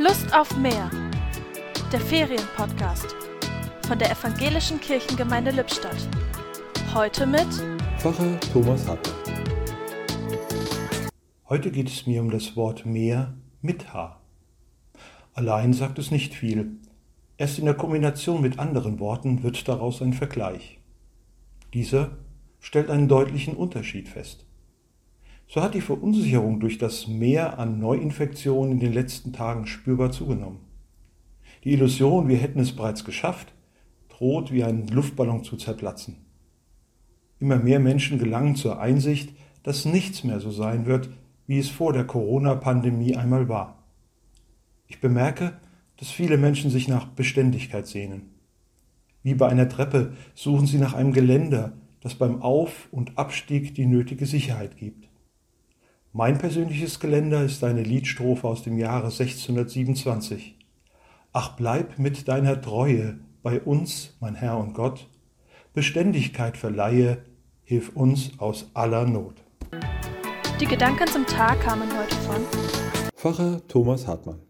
Lust auf mehr. Der Ferienpodcast von der Evangelischen Kirchengemeinde Lippstadt. Heute mit Pfarrer Thomas Hartmann. Heute geht es mir um das Wort mehr mit H. Allein sagt es nicht viel. Erst in der Kombination mit anderen Worten wird daraus ein Vergleich. Dieser stellt einen deutlichen Unterschied fest. So hat die Verunsicherung durch das Mehr an Neuinfektionen in den letzten Tagen spürbar zugenommen. Die Illusion, wir hätten es bereits geschafft, droht wie ein Luftballon zu zerplatzen. Immer mehr Menschen gelangen zur Einsicht, dass nichts mehr so sein wird, wie es vor der Corona-Pandemie einmal war. Ich bemerke, dass viele Menschen sich nach Beständigkeit sehnen. Wie bei einer Treppe suchen sie nach einem Geländer, das beim Auf- und Abstieg die nötige Sicherheit gibt. Mein persönliches Geländer ist eine Liedstrophe aus dem Jahre 1627. Ach bleib mit deiner Treue bei uns, mein Herr und Gott, Beständigkeit verleihe, hilf uns aus aller Not. Die Gedanken zum Tag kamen heute von Pfarrer Thomas Hartmann.